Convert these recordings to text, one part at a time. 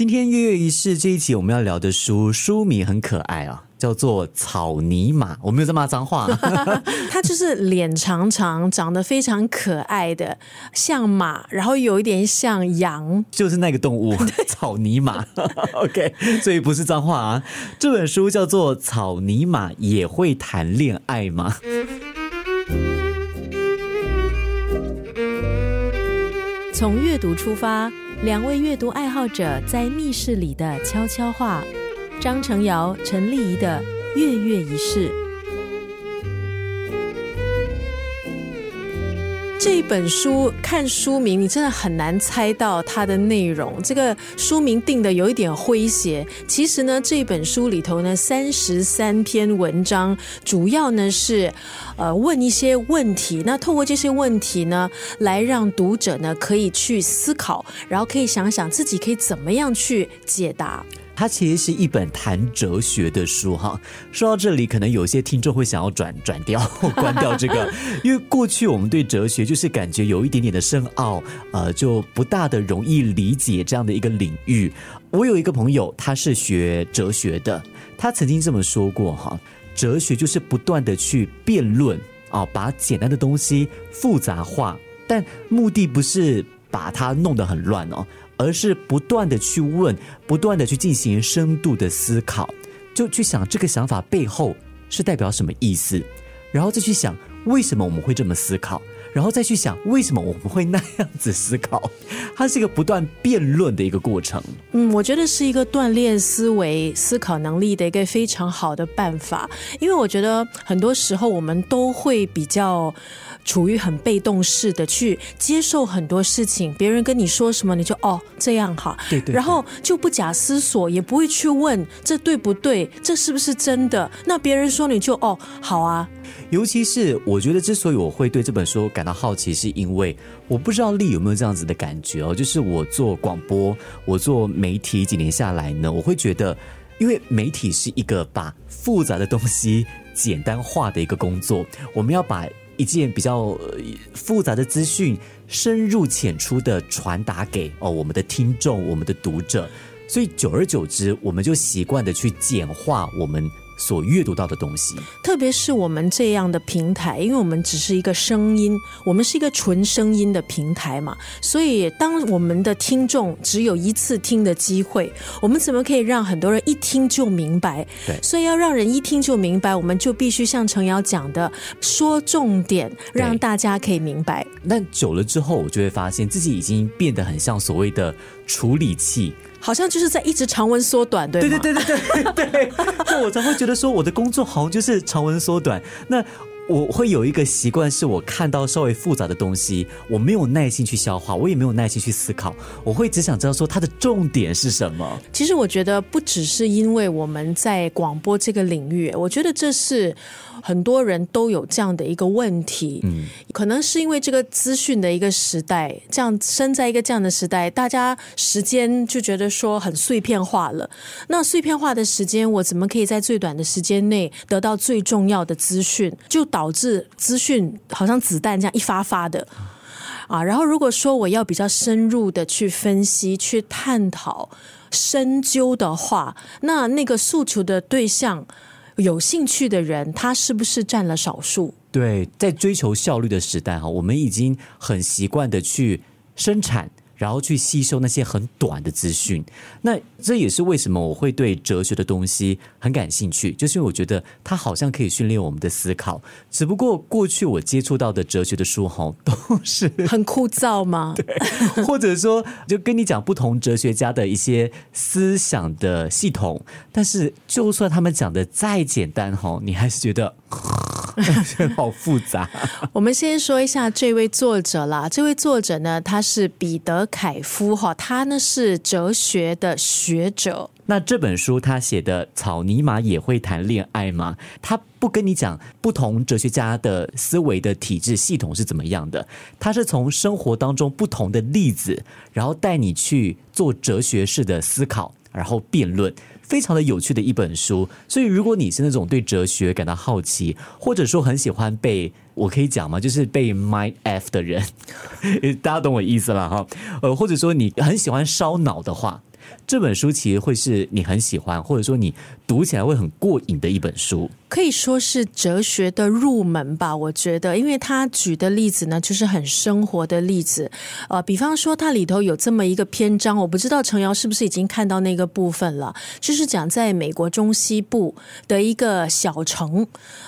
今天月月一试这一集我们要聊的书，书名很可爱啊，叫做《草泥马》。我没有在骂脏话，它就是脸长长，长得非常可爱的，像马，然后有一点像羊，就是那个动物草泥马。OK，所以不是脏话啊。这本书叫做《草泥马也会谈恋爱吗》。从阅读出发，两位阅读爱好者在密室里的悄悄话。张成尧、陈丽仪的月月一式。这本书看书名，你真的很难猜到它的内容。这个书名定的有一点诙谐。其实呢，这本书里头呢，三十三篇文章，主要呢是呃问一些问题。那透过这些问题呢，来让读者呢可以去思考，然后可以想想自己可以怎么样去解答。它其实是一本谈哲学的书哈。说到这里，可能有些听众会想要转转掉、关掉这个，因为过去我们对哲学就是感觉有一点点的深奥，呃，就不大的容易理解这样的一个领域。我有一个朋友，他是学哲学的，他曾经这么说过哈：哲学就是不断的去辩论啊，把简单的东西复杂化，但目的不是把它弄得很乱哦。而是不断的去问，不断的去进行深度的思考，就去想这个想法背后是代表什么意思，然后再去想为什么我们会这么思考，然后再去想为什么我们会那样子思考，它是一个不断辩论的一个过程。嗯，我觉得是一个锻炼思维、思考能力的一个非常好的办法，因为我觉得很多时候我们都会比较。处于很被动式的去接受很多事情，别人跟你说什么你就哦这样哈，对对，然后就不假思索，也不会去问这对不对，这是不是真的？那别人说你就哦好啊。尤其是我觉得，之所以我会对这本书感到好奇，是因为我不知道丽有没有这样子的感觉哦，就是我做广播，我做媒体几年下来呢，我会觉得，因为媒体是一个把复杂的东西简单化的一个工作，我们要把。一件比较复杂的资讯，深入浅出的传达给哦我们的听众、我们的读者，所以久而久之，我们就习惯的去简化我们。所阅读到的东西，特别是我们这样的平台，因为我们只是一个声音，我们是一个纯声音的平台嘛，所以当我们的听众只有一次听的机会，我们怎么可以让很多人一听就明白？对，所以要让人一听就明白，我们就必须像程瑶讲的，说重点，让大家可以明白。那久了之后，我就会发现自己已经变得很像所谓的处理器。好像就是在一直长文缩短，对对对对对对对，那 我才会觉得说我的工作好像就是长文缩短。那我会有一个习惯，是我看到稍微复杂的东西，我没有耐心去消化，我也没有耐心去思考，我会只想知道说它的重点是什么。其实我觉得不只是因为我们在广播这个领域，我觉得这是。很多人都有这样的一个问题，嗯，可能是因为这个资讯的一个时代，这样生在一个这样的时代，大家时间就觉得说很碎片化了。那碎片化的时间，我怎么可以在最短的时间内得到最重要的资讯？就导导致资讯好像子弹这样一发发的啊。然后如果说我要比较深入的去分析、去探讨、深究的话，那那个诉求的对象。有兴趣的人，他是不是占了少数？对，在追求效率的时代哈，我们已经很习惯的去生产。然后去吸收那些很短的资讯，那这也是为什么我会对哲学的东西很感兴趣，就是因为我觉得它好像可以训练我们的思考。只不过过去我接触到的哲学的书哈，都是 很枯燥吗？对，或者说就跟你讲不同哲学家的一些思想的系统，但是就算他们讲的再简单哈，你还是觉得。好复杂。我们先说一下这位作者啦。这位作者呢，他是彼得·凯夫哈，他呢是哲学的学者。那这本书他写的《草泥马也会谈恋爱吗》？他不跟你讲不同哲学家的思维的体制系统是怎么样的，他是从生活当中不同的例子，然后带你去做哲学式的思考，然后辩论。非常的有趣的一本书，所以如果你是那种对哲学感到好奇，或者说很喜欢被我可以讲吗？就是被 mind f 的人，大家懂我意思了哈。呃，或者说你很喜欢烧脑的话，这本书其实会是你很喜欢，或者说你读起来会很过瘾的一本书。可以说是哲学的入门吧，我觉得，因为他举的例子呢，就是很生活的例子。呃，比方说，它里头有这么一个篇章，我不知道程瑶是不是已经看到那个部分了，就是讲在美国中西部的一个小城，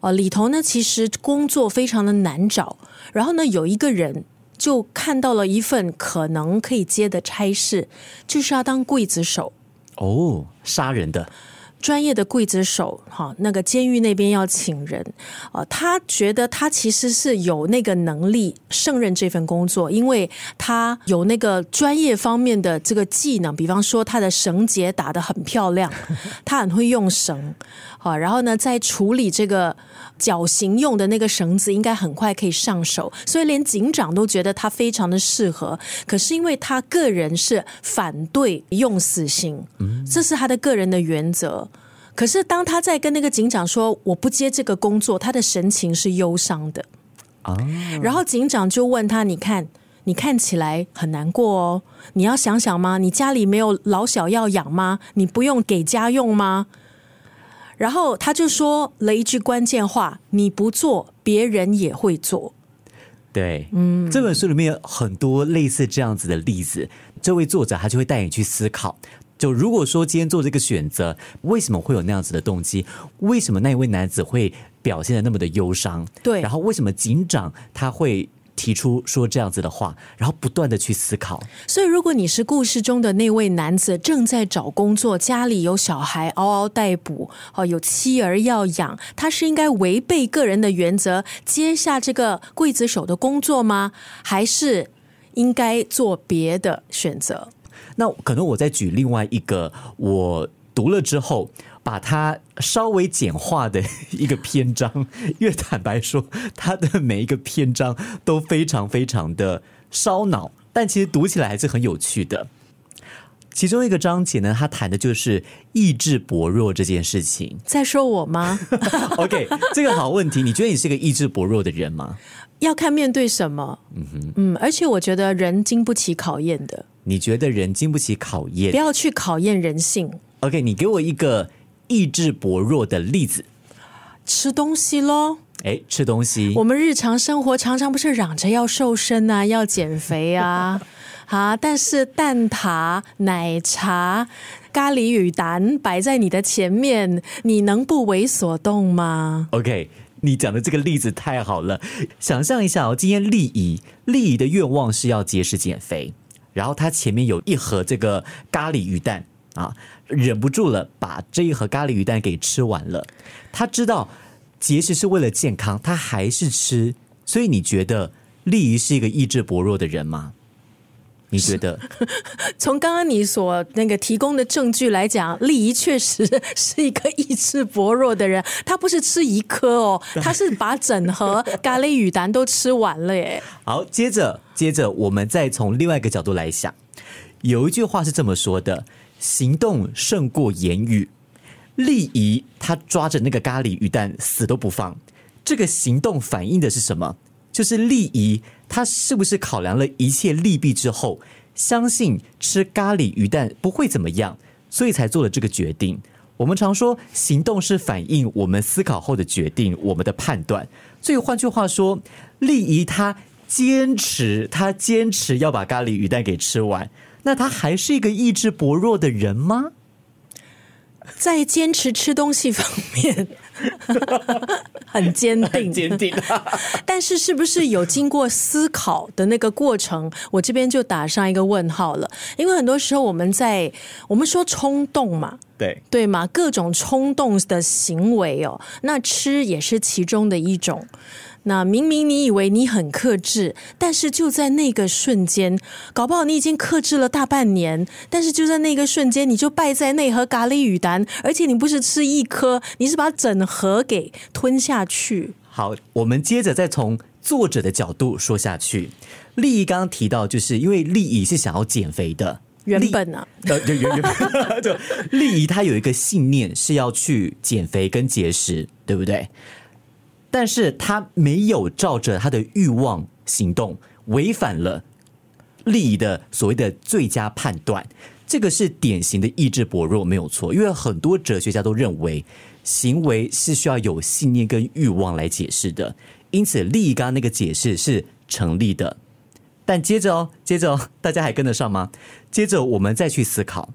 呃，里头呢，其实工作非常的难找，然后呢，有一个人。就看到了一份可能可以接的差事，就是要当刽子手哦，杀人的专业的刽子手哈。那个监狱那边要请人啊，他觉得他其实是有那个能力胜任这份工作，因为他有那个专业方面的这个技能，比方说他的绳结打得很漂亮，他很会用绳啊，然后呢，在处理这个。绞刑用的那个绳子应该很快可以上手，所以连警长都觉得他非常的适合。可是因为他个人是反对用死刑，这是他的个人的原则。可是当他在跟那个警长说我不接这个工作，他的神情是忧伤的啊。然后警长就问他：“你看，你看起来很难过哦，你要想想吗？你家里没有老小要养吗？你不用给家用吗？”然后他就说了一句关键话：“你不做，别人也会做。”对，嗯，这本书里面有很多类似这样子的例子。这位作者他就会带你去思考：就如果说今天做这个选择，为什么会有那样子的动机？为什么那一位男子会表现的那么的忧伤？对，然后为什么警长他会？提出说这样子的话，然后不断的去思考。所以，如果你是故事中的那位男子，正在找工作，家里有小孩嗷嗷待哺，哦，有妻儿要养，他是应该违背个人的原则，接下这个刽子手的工作吗？还是应该做别的选择？那可能我再举另外一个，我读了之后。把它稍微简化的一个篇章，因为坦白说，它的每一个篇章都非常非常的烧脑，但其实读起来还是很有趣的。其中一个章节呢，他谈的就是意志薄弱这件事情。在说我吗？OK，这个好问题。你觉得你是个意志薄弱的人吗？要看面对什么。嗯哼，嗯，而且我觉得人经不起考验的。你觉得人经不起考验？不要去考验人性。OK，你给我一个。意志薄弱的例子，吃东西喽。哎，吃东西。我们日常生活常常不是嚷着要瘦身啊，要减肥啊，啊！但是蛋挞、奶茶、咖喱鱼蛋摆在你的前面，你能不为所动吗？OK，你讲的这个例子太好了。想象一下哦，今天丽姨，丽姨的愿望是要节食减肥，然后她前面有一盒这个咖喱鱼蛋啊。忍不住了，把这一盒咖喱鱼蛋给吃完了。他知道节食是为了健康，他还是吃。所以你觉得丽姨是一个意志薄弱的人吗？你觉得？从刚刚你所那个提供的证据来讲，丽姨确实是一个意志薄弱的人。他不是吃一颗哦，他是把整盒咖喱鱼蛋都吃完了耶。好，接着接着，我们再从另外一个角度来想，有一句话是这么说的。行动胜过言语。丽姨她抓着那个咖喱鱼蛋死都不放，这个行动反映的是什么？就是丽姨她是不是考量了一切利弊之后，相信吃咖喱鱼蛋不会怎么样，所以才做了这个决定。我们常说行动是反映我们思考后的决定，我们的判断。所以换句话说，丽姨她坚持，她坚持要把咖喱鱼蛋给吃完。那他还是一个意志薄弱的人吗？在坚持吃东西方面，很坚定，坚定。但是，是不是有经过思考的那个过程？我这边就打上一个问号了。因为很多时候我们在我们说冲动嘛，对对嘛，各种冲动的行为哦，那吃也是其中的一种。那明明你以为你很克制，但是就在那个瞬间，搞不好你已经克制了大半年，但是就在那个瞬间，你就败在那盒咖喱鱼蛋，而且你不是吃一颗，你是把整盒给吞下去。好，我们接着再从作者的角度说下去。利益刚刚提到，就是因为利益是想要减肥的，原本啊，呃，原原本 就利益他有一个信念是要去减肥跟节食，对不对？但是他没有照着他的欲望行动，违反了利益的所谓的最佳判断。这个是典型的意志薄弱，没有错。因为很多哲学家都认为，行为是需要有信念跟欲望来解释的，因此利益刚刚那个解释是成立的。但接着哦，接着哦，大家还跟得上吗？接着我们再去思考，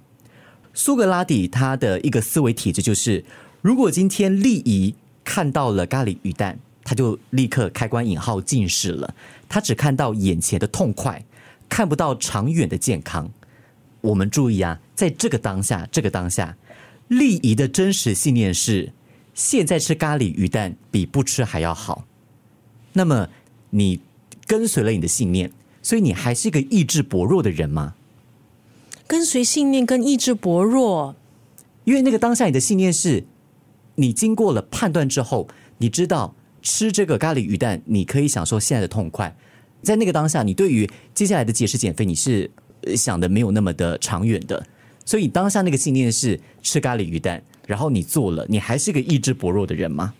苏格拉底他的一个思维体制就是：如果今天利益看到了咖喱鱼蛋，他就立刻开关引号近视了，他只看到眼前的痛快，看不到长远的健康。我们注意啊，在这个当下，这个当下，利益的真实信念是：现在吃咖喱鱼蛋比不吃还要好。那么你跟随了你的信念。所以你还是一个意志薄弱的人吗？跟随信念跟意志薄弱，因为那个当下你的信念是，你经过了判断之后，你知道吃这个咖喱鱼蛋，你可以享受现在的痛快。在那个当下，你对于接下来的节食减肥，你是想的没有那么的长远的。所以当下那个信念是吃咖喱鱼蛋，然后你做了，你还是个意志薄弱的人吗？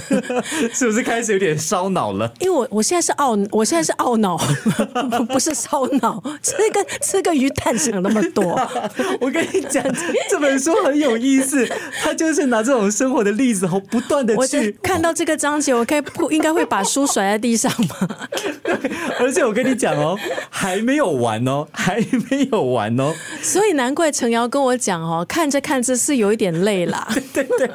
是不是开始有点烧脑了？因为我我现在是懊，我现在是懊恼，不是烧脑。吃个吃个鱼蛋想那么多。我跟你讲，这本书很有意思，他就是拿这种生活的例子，后不断的去看到这个章节，我可以不应该会把书甩在地上吗？而且我跟你讲哦，还没有完哦，还没有完哦。所以难怪陈瑶跟我讲哦，看着看着是有一点累啦。对对。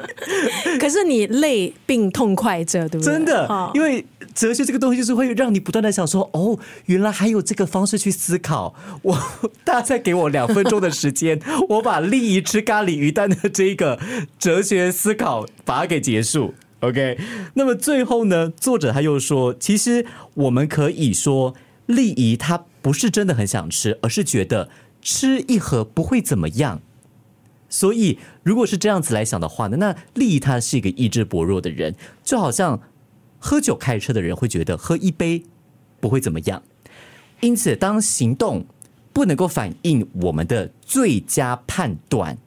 可是你累并痛快着，对不对？真的，因为哲学这个东西就是会让你不断的想说，哦，原来还有这个方式去思考。我 大家再给我两分钟的时间，我把利益吃咖喱鱼蛋的这个哲学思考把它给结束。OK，那么最后呢，作者他又说，其实我们可以说，利益他不是真的很想吃，而是觉得吃一盒不会怎么样。所以，如果是这样子来想的话呢，那利他是一个意志薄弱的人，就好像喝酒开车的人会觉得喝一杯不会怎么样。因此，当行动不能够反映我们的最佳判断，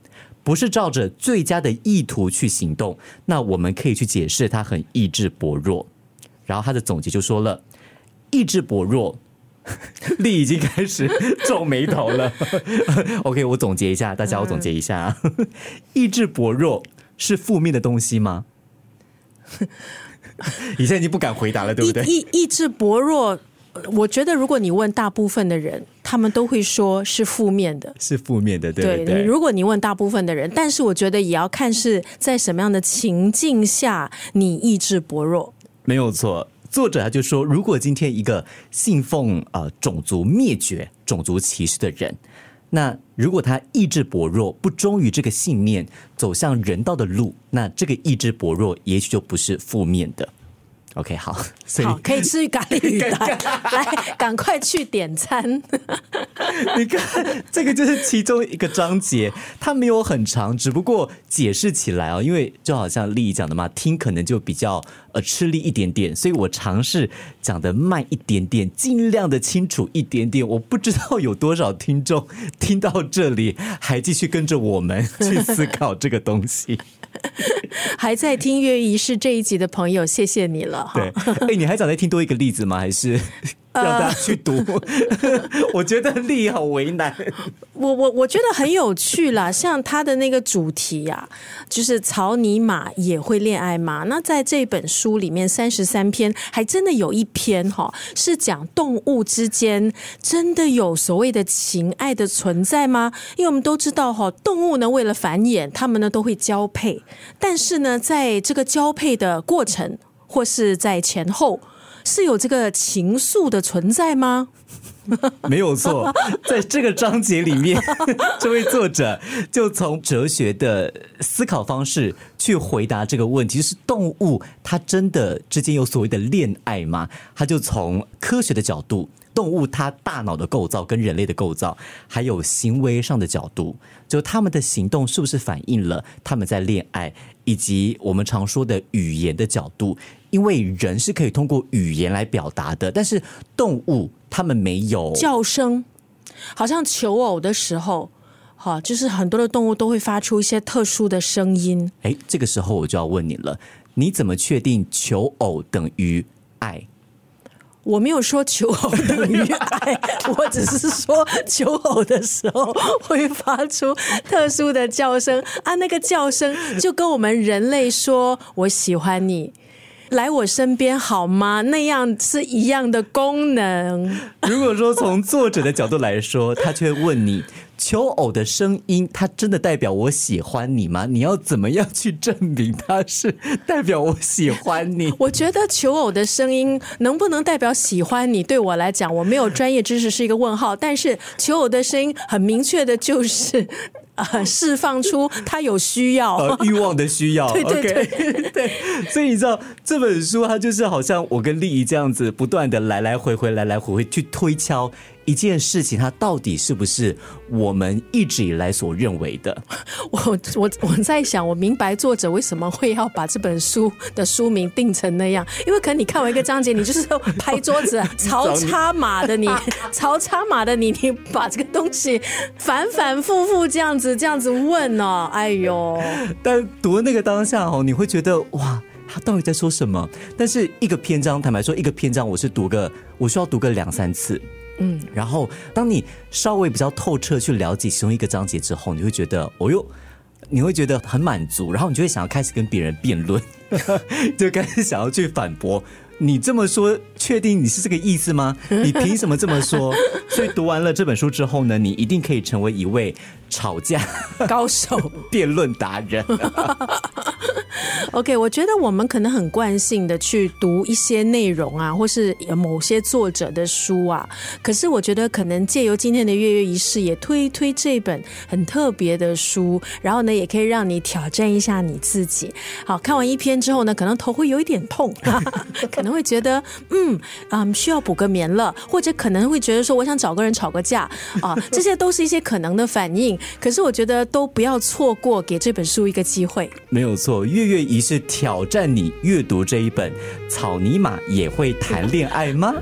不是照着最佳的意图去行动，那我们可以去解释他很意志薄弱。然后他的总结就说了，意志薄弱。力已经开始皱眉头了。OK，我总结一下，大家我总结一下，意志薄弱是负面的东西吗？你现在已经不敢回答了，对不对？意意志薄弱，我觉得如果你问大部分的人，他们都会说是负面的，是负面的，对对。如果你问大部分的人，但是我觉得也要看是在什么样的情境下你意志薄弱，没有错。作者他就说，如果今天一个信奉呃种族灭绝、种族歧视的人，那如果他意志薄弱，不忠于这个信念，走向人道的路，那这个意志薄弱也许就不是负面的。OK，好，好，可以吃咖喱鱼 蛋，来，赶快去点餐。你看，这个就是其中一个章节，它没有很长，只不过解释起来哦，因为就好像丽丽讲的嘛，听可能就比较呃吃力一点点，所以我尝试讲的慢一点点，尽量的清楚一点点。我不知道有多少听众听到这里还继续跟着我们去思考这个东西。还在听《乐仪式》这一集的朋友，谢谢你了。对，哎，你还想再听多一个例子吗？还是？让大家去读，我觉得力好为难。我我我觉得很有趣啦，像他的那个主题呀，就是草泥马也会恋爱吗？那在这本书里面，三十三篇还真的有一篇哈，是讲动物之间真的有所谓的情爱的存在吗？因为我们都知道哈，动物呢为了繁衍，它们呢都会交配，但是呢，在这个交配的过程或是在前后。是有这个情愫的存在吗？没有错，在这个章节里面，这位作者就从哲学的思考方式去回答这个问题：是动物它真的之间有所谓的恋爱吗？他就从科学的角度。动物它大脑的构造跟人类的构造，还有行为上的角度，就他们的行动是不是反映了他们在恋爱，以及我们常说的语言的角度，因为人是可以通过语言来表达的，但是动物它们没有叫声，好像求偶的时候，哈，就是很多的动物都会发出一些特殊的声音。哎，这个时候我就要问你了，你怎么确定求偶等于爱？我没有说求偶等于爱，我只是说求偶的时候会发出特殊的叫声啊，那个叫声就跟我们人类说“我喜欢你”。来我身边好吗？那样是一样的功能。如果说从作者的角度来说，他却问你：求偶的声音，它真的代表我喜欢你吗？你要怎么样去证明它是代表我喜欢你？我觉得求偶的声音能不能代表喜欢你，对我来讲，我没有专业知识是一个问号。但是求偶的声音很明确的就是。啊，释放出他有需要、呃欲望的需要。对对 OK，对，所以你知道这本书，它就是好像我跟丽仪这样子，不断的来来回回、来来回回去推敲一件事情，它到底是不是我们一直以来所认为的？我我我在想，我明白作者为什么会要把这本书的书名定成那样，因为可能你看完一个章节，你就是拍桌子、曹插马的你，曹插马的你，你把这个东西反反复复这样子、这样子问哦，哎呦，但读的那个当下哦，你会觉得哇，他到底在说什么？但是一个篇章，坦白说，一个篇章我是读个，我需要读个两三次。嗯，然后当你稍微比较透彻去了解其中一个章节之后，你会觉得，哦哟，你会觉得很满足，然后你就会想要开始跟别人辩论，就开始想要去反驳。你这么说，确定你是这个意思吗？你凭什么这么说？所以读完了这本书之后呢，你一定可以成为一位吵架 高手、辩论达人。OK，我觉得我们可能很惯性的去读一些内容啊，或是某些作者的书啊。可是我觉得可能借由今天的月月仪式，也推一推这本很特别的书，然后呢，也可以让你挑战一下你自己。好看完一篇之后呢，可能头会有一点痛，可能会觉得嗯嗯需要补个眠了，或者可能会觉得说我想找个人吵个架啊，这些都是一些可能的反应。可是我觉得都不要错过给这本书一个机会。没有错，月月仪式挑战你阅读这一本《草泥马也会谈恋爱吗》。